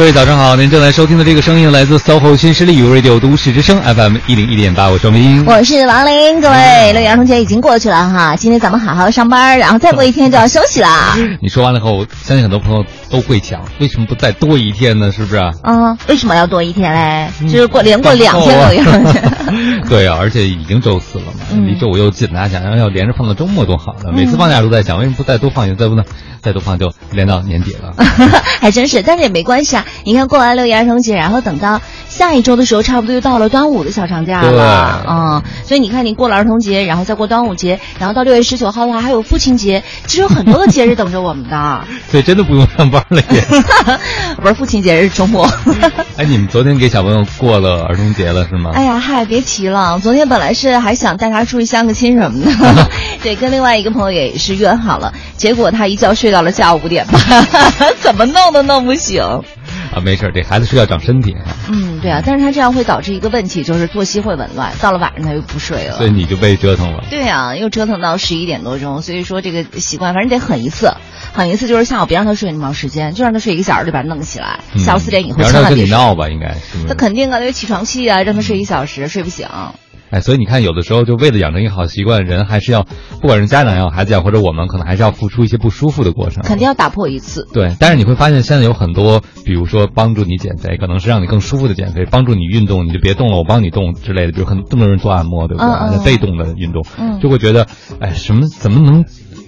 各位早上好，您正在收听的这个声音来自 SOHO 新势力 Radio 都市之声 FM 一零一点八，我是明，我是王琳。各位，六一儿童节已经过去了哈，今天咱们好好上班，然后再过一天就要休息啦。你说完了以后，相信很多朋友都会抢，为什么不再多一天呢？是不是？啊，为什么要多一天嘞？就是过连过两天都要。对啊，而且已经周四了嘛，离周五又近，大家想，然后要连着放到周末多好呢。每次放假都在想，为什么不再多放一天？再不呢？再多放就连到年底了。还真是，但是也没关系啊。你看，过完六一儿童节，然后等到下一周的时候，差不多就到了端午的小长假了。嗯，所以你看，你过了儿童节，然后再过端午节，然后到六月十九号的话，还有父亲节，其实有很多的节日等着我们的。对，真的不用上班了耶。不是父亲节，是周末。哎，你们昨天给小朋友过了儿童节了是吗？哎呀，嗨，别提了，昨天本来是还想带他出去相个亲什么的，对，跟另外一个朋友也是约好了，结果他一觉睡到了下午五点半，怎么弄都弄不醒。啊，没事，这孩子睡觉长身体。嗯，对啊，但是他这样会导致一个问题，就是作息会紊乱，到了晚上他又不睡了。所以你就被折腾了。对啊，又折腾到十一点多钟，所以说这个习惯，反正得狠一次，狠一次就是下午别让他睡那么长时间，就让他睡一个小时，就把他弄起来。下午四点以后千万别闹吧，应该。他肯定啊，有起床气啊，让他睡一小时，睡不醒。哎，所以你看，有的时候就为了养成一个好习惯，人还是要，不管是家长也好，孩子也好，或者我们可能还是要付出一些不舒服的过程。肯定要打破一次。对，但是你会发现现在有很多，比如说帮助你减肥，可能是让你更舒服的减肥；帮助你运动，你就别动了，我帮你动之类的。比如很这么多人做按摩，对不对？被动的运动，就会觉得，哎，什么怎么能？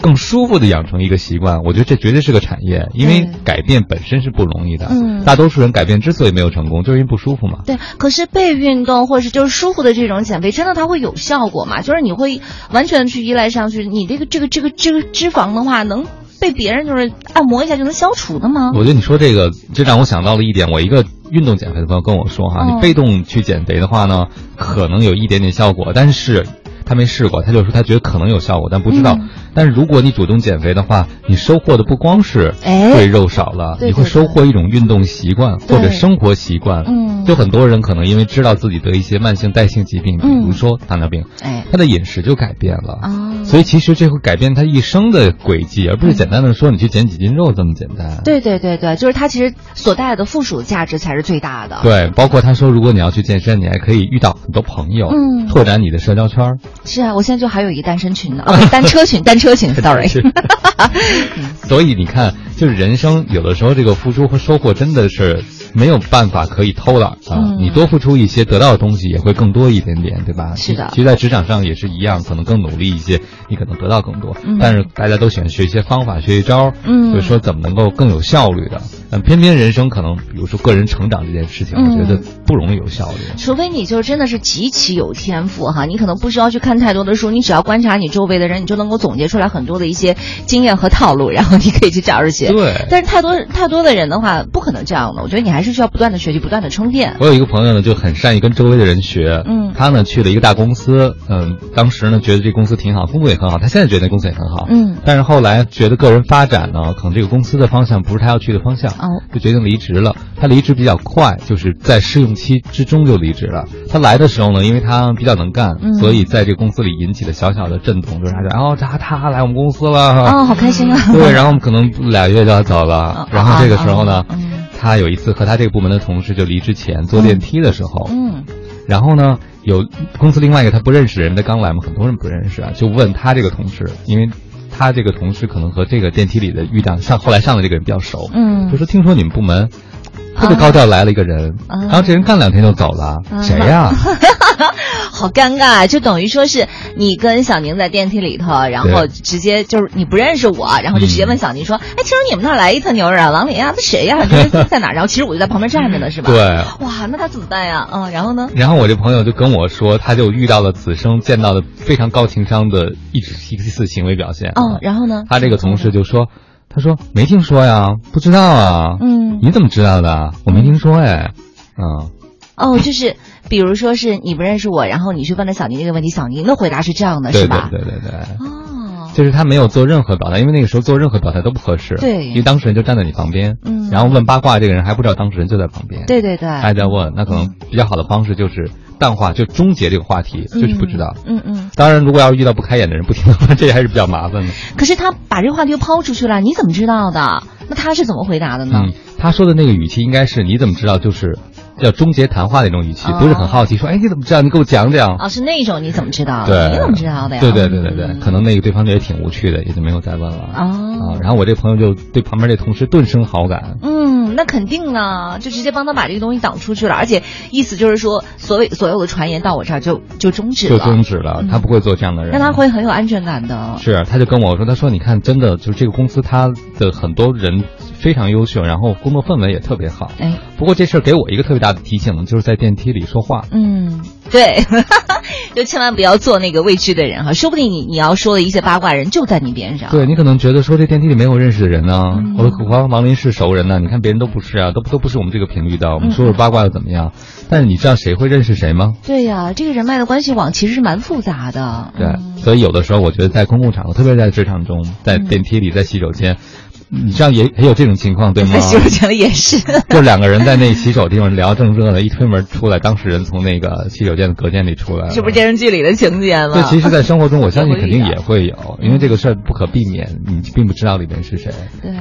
更舒服的养成一个习惯，我觉得这绝对是个产业，因为改变本身是不容易的。嗯，大多数人改变之所以没有成功，就是因为不舒服嘛。对，可是被运动或者是就是舒服的这种减肥，真的它会有效果吗？就是你会完全去依赖上去，你这个这个这个这个脂肪的话，能被别人就是按摩一下就能消除的吗？我觉得你说这个，这让我想到了一点。我一个运动减肥的朋友跟我说哈，你被动去减肥的话呢，可能有一点点效果，但是。他没试过，他就说他觉得可能有效果，但不知道。但是如果你主动减肥的话，你收获的不光是会肉少了，你会收获一种运动习惯或者生活习惯。嗯，就很多人可能因为知道自己得一些慢性代谢疾病，比如说糖尿病，哎，他的饮食就改变了。哦，所以其实这会改变他一生的轨迹，而不是简单的说你去减几斤肉这么简单。对对对对，就是他其实所带来的附属价值才是最大的。对，包括他说，如果你要去健身，你还可以遇到很多朋友，嗯，拓展你的社交圈。是啊，我现在就还有一个单身群呢，单车群，单车群，sorry。所以你看，就是人生有的时候，这个付出和收获真的是。没有办法可以偷懒啊！你多付出一些，得到的东西也会更多一点点，对吧？是的。其实，在职场上也是一样，可能更努力一些，你可能得到更多。但是，大家都喜欢学一些方法，学一招，嗯，就是说怎么能够更有效率的。但偏偏人生可能，比如说个人成长这件事情，我觉得不容易有效率。除非你就真的是极其有天赋哈，你可能不需要去看太多的书，你只要观察你周围的人，你就能够总结出来很多的一些经验和套路，然后你可以去找着学。对。但是太多太多的人的话，不可能这样的。我觉得你还是需要不断的学习。不断的充电。我有一个朋友呢，就很善于跟周围的人学。嗯，他呢去了一个大公司，嗯，当时呢觉得这公司挺好，工作也很好。他现在觉得那公司也很好。嗯，但是后来觉得个人发展呢，可能这个公司的方向不是他要去的方向，哦，就决定离职了。他离职比较快，就是在试用期之中就离职了。他来的时候呢，因为他比较能干，所以在这个公司里引起了小小的震动，就是他说：“哦，他他来我们公司了。”哦，好开心啊！对，然后我们可能俩月就要走了。然后这个时候呢。他有一次和他这个部门的同事就离职前坐电梯的时候，嗯，然后呢，有公司另外一个他不认识人的刚来嘛，很多人不认识啊，就问他这个同事，因为他这个同事可能和这个电梯里的遇到上后来上的这个人比较熟，嗯，就说听说你们部门特别高调来了一个人，然后这人干两天就走了，谁呀？好尴尬，就等于说是你跟小宁在电梯里头，然后直接就是你不认识我，然后就直接问小宁说：“哎，听说你们那儿来一特牛人啊，王林啊，他谁呀？在在哪？”然后其实我就在旁边站着呢，是吧？对。哇，那他怎么办呀？嗯，然后呢？然后我这朋友就跟我说，他就遇到了此生见到的非常高情商的一一次行为表现。嗯，然后呢？他这个同事就说：“他说没听说呀，不知道啊。嗯，你怎么知道的？我没听说哎。嗯。哦，就是。比如说是你不认识我，然后你去问了小宁这个问题，小宁的回答是这样的，是吧？对对对对。哦，就是他没有做任何表态，因为那个时候做任何表态都不合适。对，因为当事人就站在你旁边，嗯，然后问八卦这个人还不知道当事人就在旁边。对对对，还在问，那可能比较好的方式就是淡化，就终结这个话题，就是不知道。嗯嗯。当然，如果要是遇到不开眼的人，不听的话，这还是比较麻烦的。可是他把这个话题抛出去了，你怎么知道的？那他是怎么回答的呢？嗯，他说的那个语气应该是你怎么知道？就是。要终结谈话的那种语气，不是很好奇，说，哎，你怎么知道？你给我讲讲。哦，是那种，你怎么知道？对，你怎么知道的呀？对对对对对，可能那个对方也挺无趣的，也就没有再问了。哦。啊，然后我这朋友就对旁边这同事顿生好感。嗯，那肯定啊，就直接帮他把这个东西挡出去了，而且意思就是说，所谓所有的传言到我这儿就就终止了。就终止了，他不会做这样的人。那他会很有安全感的。是，他就跟我说，他说，你看，真的就是这个公司，他的很多人。非常优秀，然后工作氛围也特别好。哎，不过这事儿给我一个特别大的提醒，就是在电梯里说话。嗯，对，就千万不要做那个未知的人哈，说不定你你要说的一些八卦人就在你边上。对你可能觉得说这电梯里没有认识的人呢，我和王林是熟人呢，你看别人都不是啊，都都不是我们这个频率的，我们说说八卦又怎么样？但是你知道谁会认识谁吗？对呀，这个人脉的关系网其实是蛮复杂的。对，所以有的时候我觉得在公共场合，特别在职场中，在电梯里，在洗手间。你这样也也有这种情况对吗？在洗手间里也是，就两个人在那洗手地方聊正热的，一推门出来，当事人从那个洗手间的隔间里出来，这不是电视剧里的情节吗？对，其实，在生活中，我相信肯定也会有，因为这个事儿不可避免，你并不知道里面是谁。对，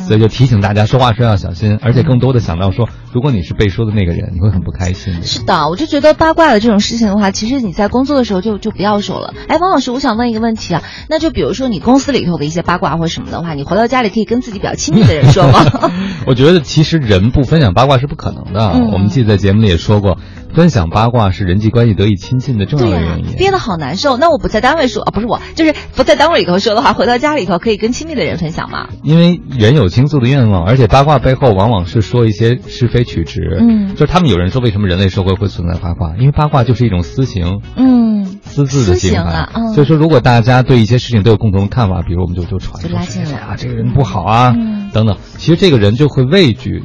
所以就提醒大家说话时要小心，而且更多的想到说，如果你是被说的那个人，你会很不开心。是的，我就觉得八卦的这种事情的话，其实你在工作的时候就就不要说了。哎，王老师，我想问一个问题啊，那就比如说你公司里头的一些八卦或什么的话，你回到家里可以跟自己比较亲密的人。说吗？我觉得其实人不分享八卦是不可能的。我们记得在节目里也说过，分享八卦是人际关系得以亲近的重要原因。憋得好难受。那我不在单位说啊，不是我，就是不在单位里头说的话，回到家里头可以跟亲密的人分享吗？因为人有倾诉的愿望，而且八卦背后往往是说一些是非曲直。嗯，就是他们有人说，为什么人类社会会存在八卦？因为八卦就是一种私情。嗯，私自的行为。所以说，如果大家对一些事情都有共同的看法，比如我们就就传说谁啊，这个人不好啊。等等，其实这个人就会畏惧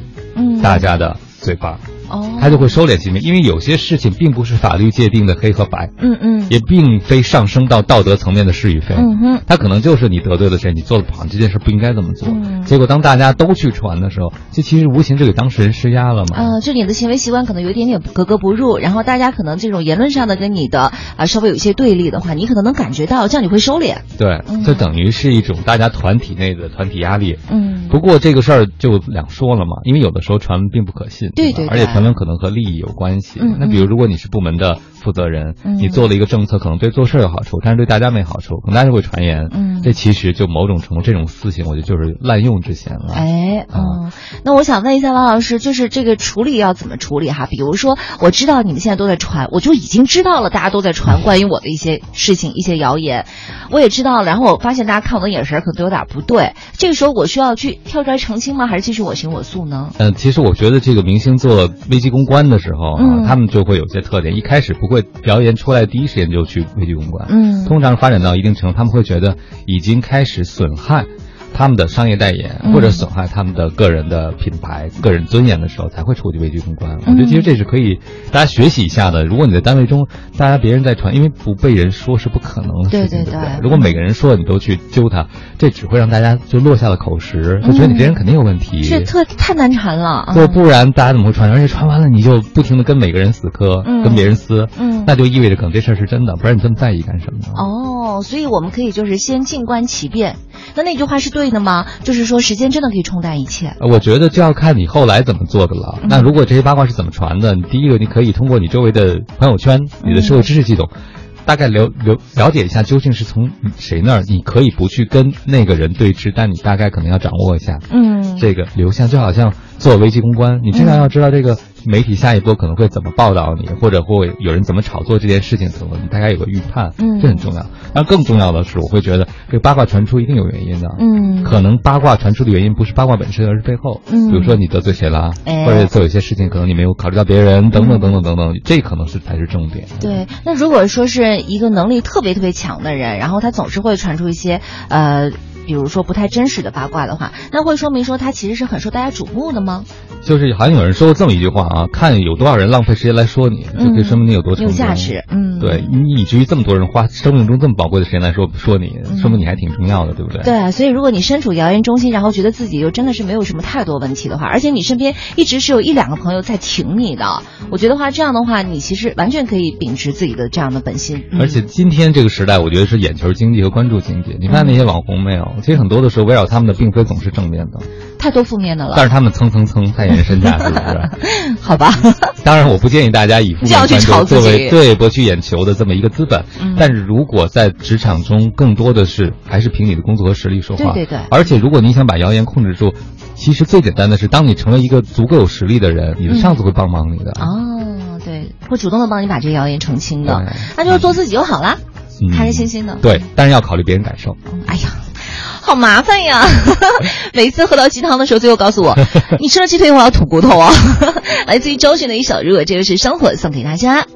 大家的嘴巴。哦，他就会收敛心面，因为有些事情并不是法律界定的黑和白，嗯嗯，也并非上升到道德层面的是与非，嗯哼，他可能就是你得罪了谁，你做的不好，这件事不应该这么做，结果当大家都去传的时候，这其实无形就给当事人施压了嘛，嗯，就你的行为习惯可能有一点点格格不入，然后大家可能这种言论上的跟你的啊稍微有一些对立的话，你可能能感觉到，这样你会收敛，对，这等于是一种大家团体内的团体压力，嗯，不过这个事儿就两说了嘛，因为有的时候传并不可信，对对，而且传闻可能和利益。有关系。那比如，如果你是部门的负责人，你做了一个政策，可能对做事有好处，但是对大家没好处，可能大家就会传言。嗯，这其实就某种程度，这种私刑，我觉得就是滥用之嫌了。哎，嗯，那我想问一下王老师，就是这个处理要怎么处理哈？比如说，我知道你们现在都在传，我就已经知道了，大家都在传关于我的一些事情、一些谣言，我也知道了。然后我发现大家看我的眼神可能都有点不对，这个时候我需要去跳出来澄清吗？还是继续我行我素呢？嗯，其实我觉得这个明星做危机公关的时候啊，他们就会有些特点，一开始不会谣言出来第一时间就去危机公关，嗯，通常发展到一定程度，他们会觉得已经开始损害。他们的商业代言或者损害他们的个人的品牌、个人尊严的时候，才会触及危机公关。我觉得其实这是可以大家学习一下的。如果你在单位中，大家别人在传，因为不被人说是不可能的事情，对不对？如果每个人说你都去揪他，这只会让大家就落下了口实，就觉得你这人肯定有问题。这特太难缠了。对，不然大家怎么会传？而且传完了你就不停的跟每个人死磕，跟别人撕，嗯，那就意味着可能这事儿是真的，不然你这么在意干什么呢？哦，所以我们可以就是先静观其变。那那句话是对。的吗？就是说，时间真的可以冲淡一切。我觉得就要看你后来怎么做的了。那如果这些八卦是怎么传的？第一个，你可以通过你周围的朋友圈、你的社会知识系统，大概了了了解一下究竟是从谁那儿。你可以不去跟那个人对峙，但你大概可能要掌握一下，嗯，这个流向，就好像做危机公关，你至少要知道这个。媒体下一波可能会怎么报道你，或者会有人怎么炒作这件事情，可能大家有个预判，嗯，这很重要。但更重要的是，我会觉得这个八卦传出一定有原因的，嗯，可能八卦传出的原因不是八卦本身，而是背后，嗯，比如说你得罪谁了，或者做有些事情可能你没有考虑到别人，等等等等等等，这可能是才是重点。对，那如果说是一个能力特别特别强的人，然后他总是会传出一些，呃。比如说不太真实的八卦的话，那会说明说他其实是很受大家瞩目的吗？就是好像有人说过这么一句话啊，看有多少人浪费时间来说你，就可以说明你有多有价值。嗯，对你以至于这么多人花生命中这么宝贵的时间来说说你，说明你还挺重要的，对不对？对，所以如果你身处谣言中心，然后觉得自己又真的是没有什么太多问题的话，而且你身边一直是有一两个朋友在挺你的，我觉得话这样的话，你其实完全可以秉持自己的这样的本心。而且今天这个时代，我觉得是眼球经济和关注经济。你看那些网红没有？其实很多的时候围绕他们的并非总是正面的，太多负面的了。但是他们蹭蹭蹭太延伸价，是不是？好吧。当然，我不建议大家以负面关注作为对博取眼球的这么一个资本。但是如果在职场中，更多的是还是凭你的工作和实力说话。对对对。而且，如果你想把谣言控制住，其实最简单的是，当你成为一个足够有实力的人，你的上司会帮忙你的。哦，对，会主动的帮你把这个谣言澄清的。那就是做自己就好了，开开心心的。对，但是要考虑别人感受。哎呀。好麻烦呀！每次喝到鸡汤的时候，最后告诉我，你吃了鸡腿，我要吐骨头啊！来自于周迅的一首《如果这个是生活》，送给大家。